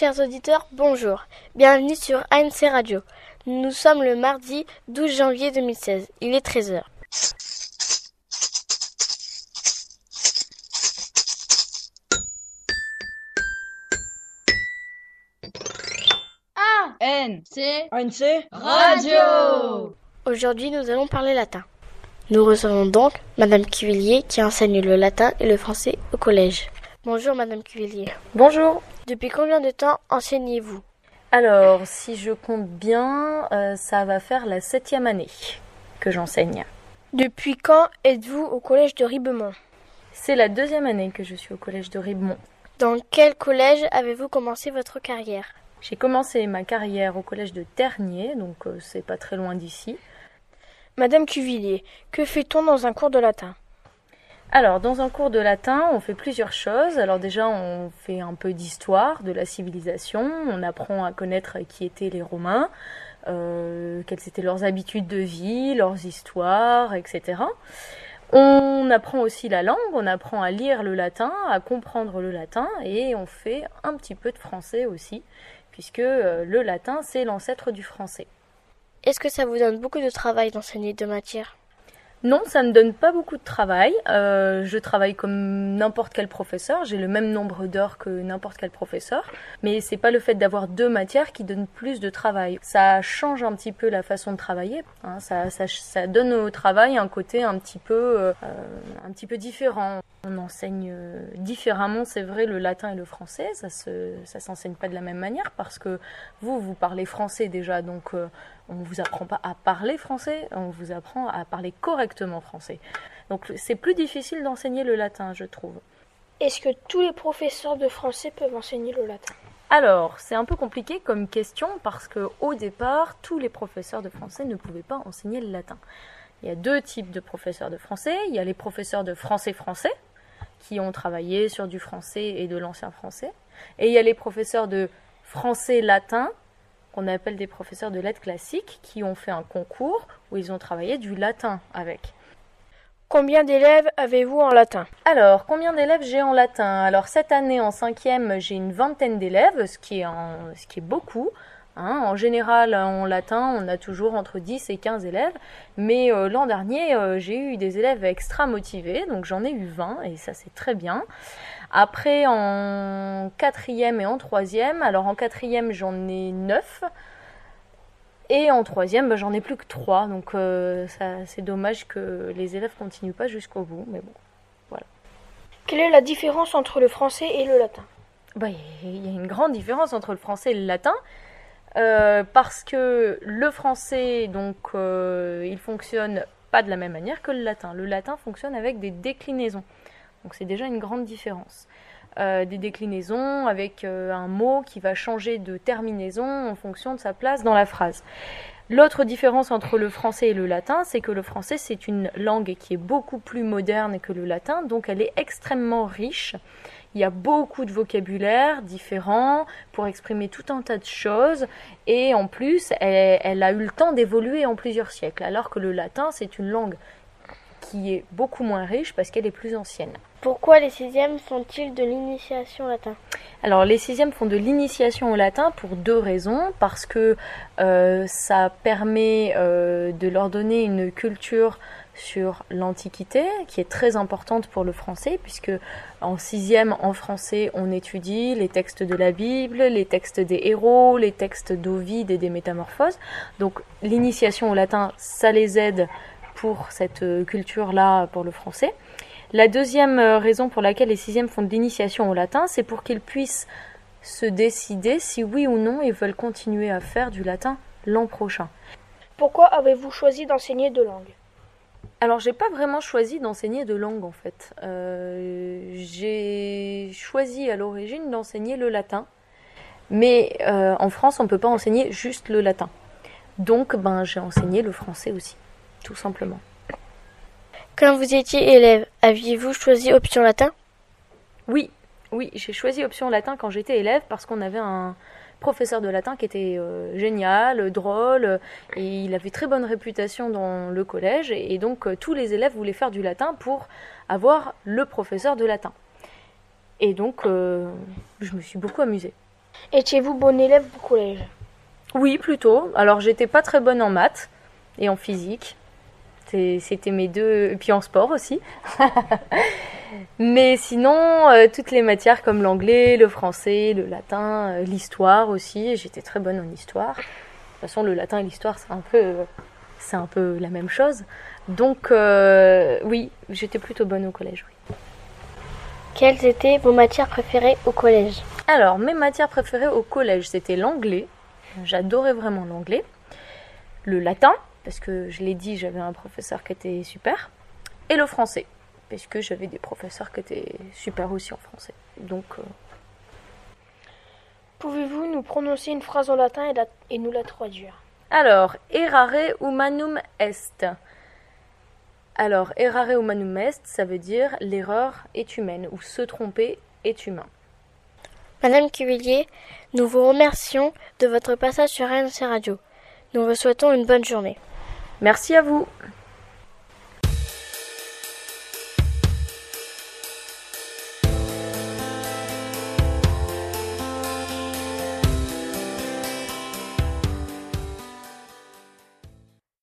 Chers auditeurs, bonjour. Bienvenue sur ANC Radio. Nous sommes le mardi 12 janvier 2016. Il est 13h. ANC ANC Radio Aujourd'hui, nous allons parler latin. Nous recevons donc Madame Cuvillier qui enseigne le latin et le français au collège. Bonjour Madame Cuvillier. Bonjour. Depuis combien de temps enseignez-vous? Alors, si je compte bien, euh, ça va faire la septième année que j'enseigne. Depuis quand êtes-vous au collège de Ribemont? C'est la deuxième année que je suis au collège de Ribemont. Dans quel collège avez-vous commencé votre carrière? J'ai commencé ma carrière au collège de Ternier, donc euh, c'est pas très loin d'ici. Madame Cuvillier, que fait-on dans un cours de latin? Alors, dans un cours de latin, on fait plusieurs choses. Alors déjà, on fait un peu d'histoire de la civilisation, on apprend à connaître qui étaient les Romains, euh, quelles étaient leurs habitudes de vie, leurs histoires, etc. On apprend aussi la langue, on apprend à lire le latin, à comprendre le latin, et on fait un petit peu de français aussi, puisque euh, le latin, c'est l'ancêtre du français. Est-ce que ça vous donne beaucoup de travail d'enseigner deux matières? Non, ça ne donne pas beaucoup de travail. Euh, je travaille comme n'importe quel professeur. J'ai le même nombre d'heures que n'importe quel professeur. Mais c'est pas le fait d'avoir deux matières qui donne plus de travail. Ça change un petit peu la façon de travailler. hein. Ça, ça, ça donne au travail un côté un petit peu, euh, un petit peu différent. On enseigne euh, différemment, c'est vrai, le latin et le français. Ça se, ça s'enseigne pas de la même manière parce que vous, vous parlez français déjà, donc euh, on vous apprend pas à parler français, on vous apprend à parler correctement français. Donc c'est plus difficile d'enseigner le latin, je trouve. Est-ce que tous les professeurs de français peuvent enseigner le latin? Alors, c'est un peu compliqué comme question parce que au départ, tous les professeurs de français ne pouvaient pas enseigner le latin. Il y a deux types de professeurs de français. Il y a les professeurs de français-français qui ont travaillé sur du français et de l'ancien français. Et il y a les professeurs de français-latin qu'on appelle des professeurs de lettres classiques qui ont fait un concours où ils ont travaillé du latin avec. Combien d'élèves avez-vous en latin? Alors, combien d'élèves j'ai en latin? Alors, cette année, en cinquième, j'ai une vingtaine d'élèves, ce, qui est ce qui est beaucoup. Hein. En général, en latin, on a toujours entre 10 et 15 élèves. Mais euh, l'an dernier, euh, j'ai eu des élèves extra motivés, donc j'en ai eu 20, et ça, c'est très bien. Après, en quatrième et en troisième, alors en quatrième, j'en ai 9. Et en troisième, bah, j'en ai plus que 3. Donc, euh, c'est dommage que les élèves continuent pas jusqu'au bout. Mais bon. Quelle est la différence entre le français et le latin? Bah, il y a une grande différence entre le français et le latin. Euh, parce que le français, donc, euh, il fonctionne pas de la même manière que le latin. Le latin fonctionne avec des déclinaisons. Donc c'est déjà une grande différence. Euh, des déclinaisons avec un mot qui va changer de terminaison en fonction de sa place dans la phrase. L'autre différence entre le français et le latin, c'est que le français, c'est une langue qui est beaucoup plus moderne que le latin, donc elle est extrêmement riche. Il y a beaucoup de vocabulaire différent pour exprimer tout un tas de choses et en plus, elle, a eu le temps d'évoluer en plusieurs siècles, alors que le latin, c'est une langue qui est beaucoup moins riche parce qu'elle est plus ancienne. Pourquoi les sixièmes font-ils de l'initiation au latin? Alors les sixièmes font de l'initiation au latin pour deux raisons. Parce que euh, ça permet euh, de leur donner une culture sur l'Antiquité, qui est très importante pour le français, puisque en sixième, en français, on étudie les textes de la Bible, les textes des héros, les textes d'Ovide et des Métamorphoses. Donc l'initiation au latin, ça les aide pour cette euh, culture-là, pour le français. La deuxième euh, raison pour laquelle les sixièmes font de l'initiation au latin, c'est pour qu'ils puissent se décider si oui ou non ils veulent continuer à faire du latin l'an prochain. Pourquoi avez-vous choisi d'enseigner deux langues? Alors, j'ai pas vraiment choisi d'enseigner de langue en fait. Euh, j'ai choisi à l'origine d'enseigner le latin, mais euh, en France, on peut pas enseigner juste le latin. Donc, ben, j'ai enseigné le français aussi, tout simplement. Quand vous étiez élève, aviez-vous choisi option latin? Oui, oui, j'ai choisi option latin quand j'étais élève parce qu'on avait un professeur de latin qui était euh, génial, drôle, et il avait très bonne réputation dans le collège, et, et donc euh, tous les élèves voulaient faire du latin pour avoir le professeur de latin. Et donc, euh, je me suis beaucoup amusée. Étiez-vous bon élève au collège? Oui, plutôt. Alors, j'étais pas très bonne en maths et en physique. C'était mes deux. Et puis en sport aussi. Mais sinon, euh, toutes les matières comme l'anglais, le français, le latin, euh, l'histoire aussi. J'étais très bonne en histoire. De toute façon, le latin et l'histoire, c'est un peu, c'est un peu la même chose. Donc, euh, oui, j'étais plutôt bonne au collège. Oui. Quelles étaient vos matières préférées au collège? Alors, mes matières préférées au collège, c'était l'anglais. J'adorais vraiment l'anglais. Le latin, parce que je l'ai dit, j'avais un professeur qui était super. Et le français, parce que j'avais des professeurs qui étaient super aussi en français. Donc. Euh... Pouvez-vous nous prononcer une phrase en latin et, la... et nous la traduire? Alors, errare humanum est. Alors, errare humanum est, ça veut dire l'erreur est humaine ou se tromper est humain. Madame Cuvillier, nous vous remercions de votre passage sur RNC Radio. Nous vous souhaitons une bonne journée. Merci à vous.